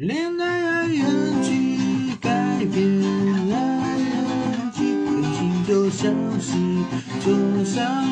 恋爱 ing 改变 ing 感情就像是坐上